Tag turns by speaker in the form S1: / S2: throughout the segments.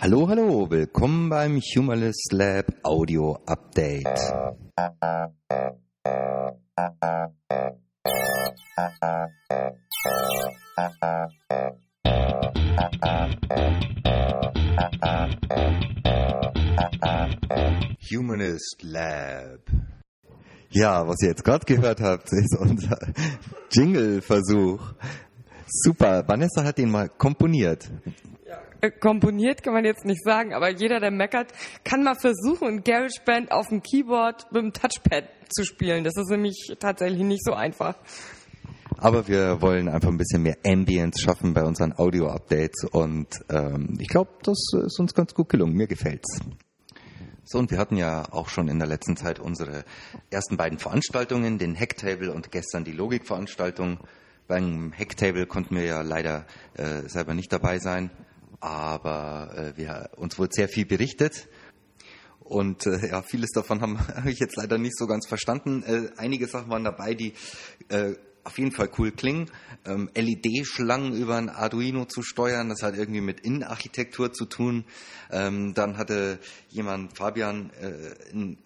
S1: Hallo, hallo, willkommen beim Humorless Lab Audio Update. Humanist Lab. Ja, was ihr jetzt gerade gehört habt, ist unser Jingle-Versuch. Super, Vanessa hat den mal komponiert.
S2: Äh, komponiert kann man jetzt nicht sagen, aber jeder, der meckert, kann mal versuchen, GarageBand auf dem Keyboard mit dem Touchpad zu spielen. Das ist nämlich tatsächlich nicht so einfach.
S1: Aber wir wollen einfach ein bisschen mehr Ambience schaffen bei unseren Audio-Updates und ähm, ich glaube, das ist uns ganz gut gelungen. Mir gefällt's. So, und wir hatten ja auch schon in der letzten Zeit unsere ersten beiden Veranstaltungen, den Hacktable und gestern die Logikveranstaltung. Beim Hacktable konnten wir ja leider äh, selber nicht dabei sein, aber äh, wir, uns wurde sehr viel berichtet. Und äh, ja, vieles davon habe hab ich jetzt leider nicht so ganz verstanden. Äh, einige Sachen waren dabei, die äh, auf jeden Fall cool klingen. Ähm, LED-Schlangen über ein Arduino zu steuern, das hat irgendwie mit Innenarchitektur zu tun. Ähm, dann hatte jemand, Fabian, äh, ein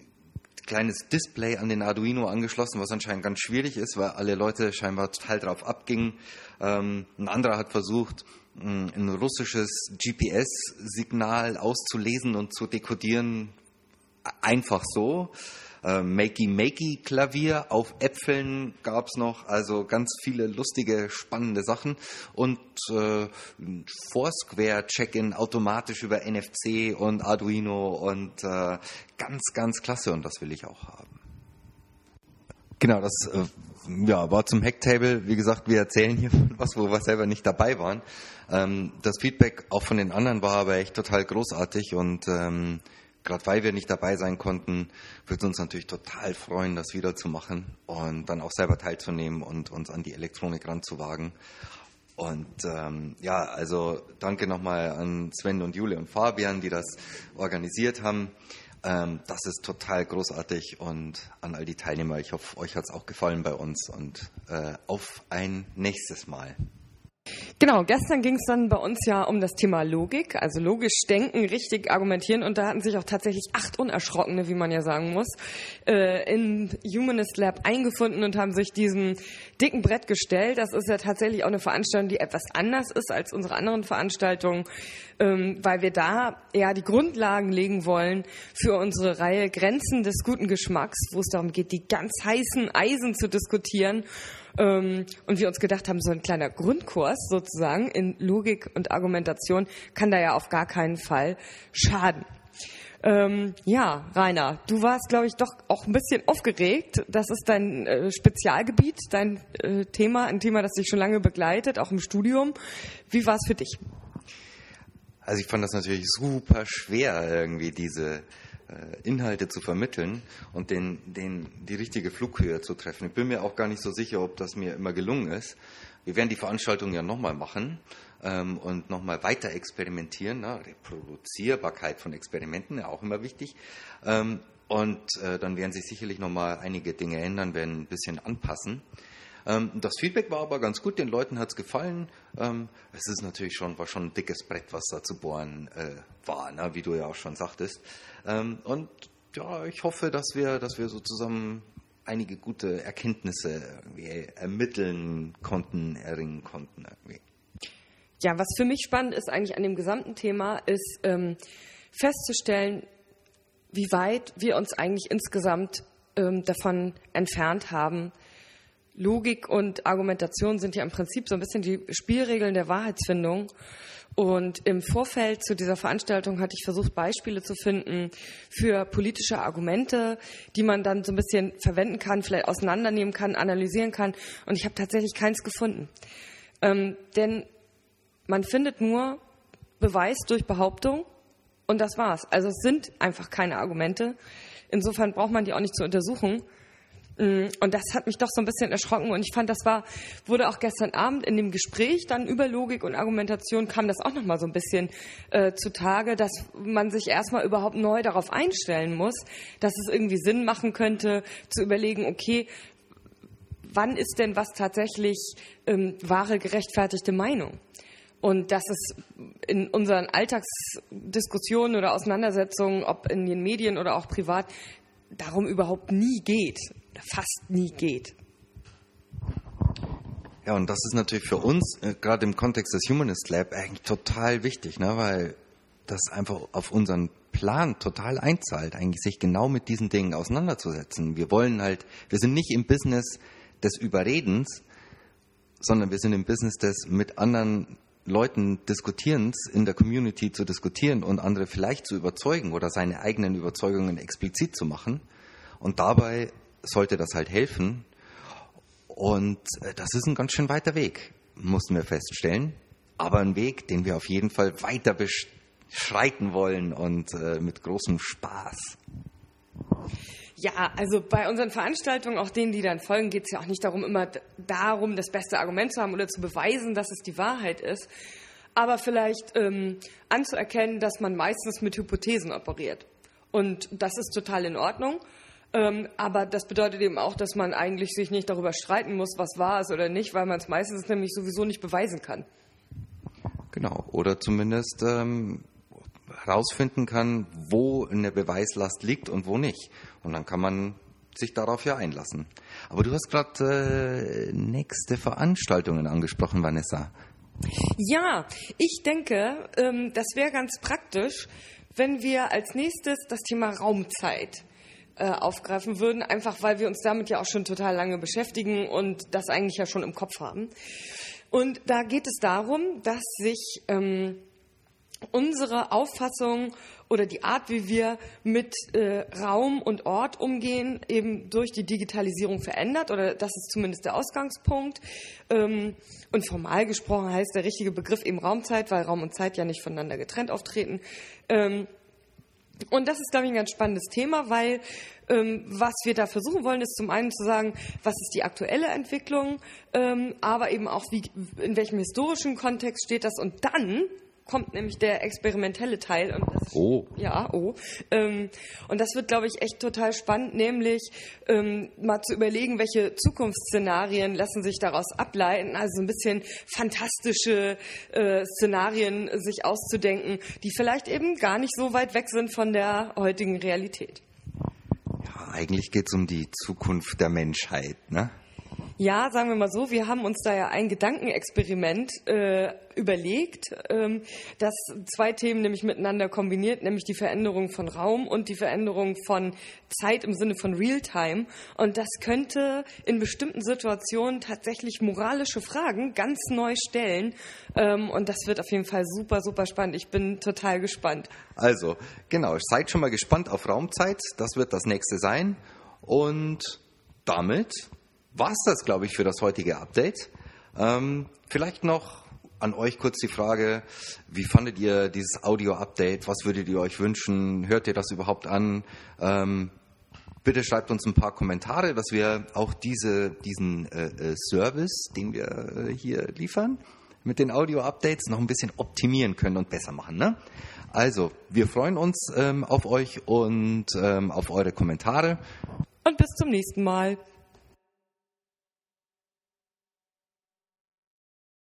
S1: kleines Display an den Arduino angeschlossen, was anscheinend ganz schwierig ist, weil alle Leute scheinbar total drauf abgingen. Ähm, ein anderer hat versucht, ein russisches GPS-Signal auszulesen und zu dekodieren, einfach so äh, Makey-Makey-Klavier auf Äpfeln gab es noch, also ganz viele lustige, spannende Sachen und äh, Foursquare-Check-in automatisch über NFC und Arduino und äh, ganz, ganz klasse und das will ich auch haben. Genau, das äh, ja, war zum Hacktable. Wie gesagt, wir erzählen hier was, wo wir selber nicht dabei waren. Ähm, das Feedback auch von den anderen war aber echt total großartig und ähm, gerade weil wir nicht dabei sein konnten, würde es uns natürlich total freuen, das wieder zu machen und dann auch selber teilzunehmen und uns an die Elektronik ranzuwagen. Und ähm, ja, also danke nochmal an Sven und Jule und Fabian, die das organisiert haben. Ähm, das ist total großartig und an all die Teilnehmer. Ich hoffe, euch hat es auch gefallen bei uns und äh, auf ein nächstes Mal.
S2: Genau, gestern ging es dann bei uns ja um das Thema Logik, also logisch denken, richtig argumentieren und da hatten sich auch tatsächlich acht Unerschrockene, wie man ja sagen muss, äh, in Humanist Lab eingefunden und haben sich diesem dicken Brett gestellt. Das ist ja tatsächlich auch eine Veranstaltung, die etwas anders ist als unsere anderen Veranstaltungen, ähm, weil wir da ja die Grundlagen legen wollen für unsere Reihe Grenzen des guten Geschmacks, wo es darum geht, die ganz heißen Eisen zu diskutieren ähm, und wir uns gedacht haben, so ein kleiner Grundkurs sozusagen in Logik und Argumentation kann da ja auf gar keinen Fall schaden. Ähm, ja, Rainer, du warst, glaube ich, doch auch ein bisschen aufgeregt. Das ist dein äh, Spezialgebiet, dein äh, Thema, ein Thema, das dich schon lange begleitet, auch im Studium. Wie war es für dich?
S1: Also ich fand das natürlich super schwer, irgendwie diese Inhalte zu vermitteln und den, den, die richtige Flughöhe zu treffen. Ich bin mir auch gar nicht so sicher, ob das mir immer gelungen ist. Wir werden die Veranstaltung ja nochmal machen ähm, und nochmal weiter experimentieren. Ne? Reproduzierbarkeit von Experimenten, ja auch immer wichtig. Ähm, und äh, dann werden sich sicherlich nochmal einige Dinge ändern, werden ein bisschen anpassen. Ähm, das Feedback war aber ganz gut, den Leuten hat es gefallen. Ähm, es ist natürlich schon, war schon ein dickes Brett, was da zu bohren äh, war, ne? wie du ja auch schon sagtest. Ähm, und ja, ich hoffe, dass wir, dass wir so zusammen einige gute Erkenntnisse ermitteln konnten, erringen konnten. Irgendwie.
S2: Ja, was für mich spannend ist eigentlich an dem gesamten Thema, ist ähm, festzustellen, wie weit wir uns eigentlich insgesamt ähm, davon entfernt haben, Logik und Argumentation sind ja im Prinzip so ein bisschen die Spielregeln der Wahrheitsfindung. Und im Vorfeld zu dieser Veranstaltung hatte ich versucht, Beispiele zu finden für politische Argumente, die man dann so ein bisschen verwenden kann, vielleicht auseinandernehmen kann, analysieren kann. Und ich habe tatsächlich keins gefunden. Ähm, denn man findet nur Beweis durch Behauptung und das war's. Also es sind einfach keine Argumente. Insofern braucht man die auch nicht zu untersuchen. Mm, und das hat mich doch so ein bisschen erschrocken und ich fand, das war, wurde auch gestern Abend in dem Gespräch dann über Logik und Argumentation kam das auch nochmal so ein bisschen äh, zutage, dass man sich erstmal überhaupt neu darauf einstellen muss, dass es irgendwie Sinn machen könnte, zu überlegen, okay, wann ist denn was tatsächlich ähm, wahre, gerechtfertigte Meinung? Und dass es in unseren Alltagsdiskussionen oder Auseinandersetzungen, ob in den Medien oder auch privat, darum überhaupt nie geht, fast nie geht.
S1: Ja, und das ist natürlich für uns, äh, gerade im Kontext des Humanist Lab, eigentlich total wichtig, ne? weil das einfach auf unseren Plan total einzahlt, eigentlich sich genau mit diesen Dingen auseinanderzusetzen. Wir wollen halt, wir sind nicht im Business des Überredens, sondern wir sind im Business des mit anderen Leuten Diskutierens in der Community zu diskutieren und andere vielleicht zu überzeugen oder seine eigenen Überzeugungen explizit zu machen. Und dabei sollte das halt helfen. Und äh, das ist ein ganz schön weiter Weg, mussten wir feststellen. Aber ein Weg, den wir auf jeden Fall weiter beschreiten wollen und äh, mit großem Spaß.
S2: Ja, also bei unseren Veranstaltungen, auch denen, die dann folgen, geht es ja auch nicht darum, immer darum, das beste Argument zu haben oder zu beweisen, dass es die Wahrheit ist, aber vielleicht ähm, anzuerkennen, dass man meistens mit Hypothesen operiert. Und das ist total in Ordnung. Ähm, aber das bedeutet eben auch, dass man eigentlich sich nicht darüber streiten muss, was wahr ist oder nicht, weil man es meistens nämlich sowieso nicht beweisen kann.
S1: Genau, oder zumindest ähm, herausfinden kann, wo eine Beweislast liegt und wo nicht. Und dann kann man sich darauf ja einlassen. Aber du hast gerade äh, nächste Veranstaltungen angesprochen, Vanessa.
S2: Ja, ich denke, ähm, das wäre ganz praktisch, wenn wir als nächstes das Thema Raumzeit äh, aufgreifen würden, einfach weil wir uns damit ja auch schon total lange beschäftigen und das eigentlich ja schon im Kopf haben. Und da geht es darum, dass sich ähm, unsere Auffassung oder die Art, wie wir mit äh, Raum und Ort umgehen, eben durch die Digitalisierung verändert. Oder das ist zumindest der Ausgangspunkt. Ähm, und formal gesprochen heißt der richtige Begriff eben Raumzeit, weil Raum und Zeit ja nicht voneinander getrennt auftreten. Ähm, und das ist, glaube ich, ein ganz spannendes Thema, weil ähm, was wir da versuchen wollen, ist zum einen zu sagen, was ist die aktuelle Entwicklung, ähm, aber eben auch, wie, in welchem historischen Kontext steht das? Und dann kommt nämlich der experimentelle Teil. Und das,
S1: oh.
S2: Ja, oh. Ähm, und das wird, glaube ich, echt total spannend, nämlich ähm, mal zu überlegen, welche Zukunftsszenarien lassen sich daraus ableiten. Also ein bisschen fantastische äh, Szenarien sich auszudenken, die vielleicht eben gar nicht so weit weg sind von der heutigen Realität.
S1: Ja, eigentlich geht es um die Zukunft der Menschheit, ne?
S2: Ja, sagen wir mal so, wir haben uns da ja ein Gedankenexperiment äh, überlegt, ähm, das zwei Themen nämlich miteinander kombiniert, nämlich die Veränderung von Raum und die Veränderung von Zeit im Sinne von Realtime. Und das könnte in bestimmten Situationen tatsächlich moralische Fragen ganz neu stellen. Ähm, und das wird auf jeden Fall super, super spannend. Ich bin total gespannt.
S1: Also, genau, seid schon mal gespannt auf Raumzeit. Das wird das nächste sein. Und damit war es das, glaube ich, für das heutige Update. Ähm, vielleicht noch an euch kurz die Frage, wie fandet ihr dieses Audio-Update? Was würdet ihr euch wünschen? Hört ihr das überhaupt an? Ähm, bitte schreibt uns ein paar Kommentare, dass wir auch diese, diesen äh, äh Service, den wir äh, hier liefern, mit den Audio-Updates noch ein bisschen optimieren können und besser machen. Ne? Also, wir freuen uns ähm, auf euch und ähm, auf eure Kommentare.
S2: Und bis zum nächsten Mal.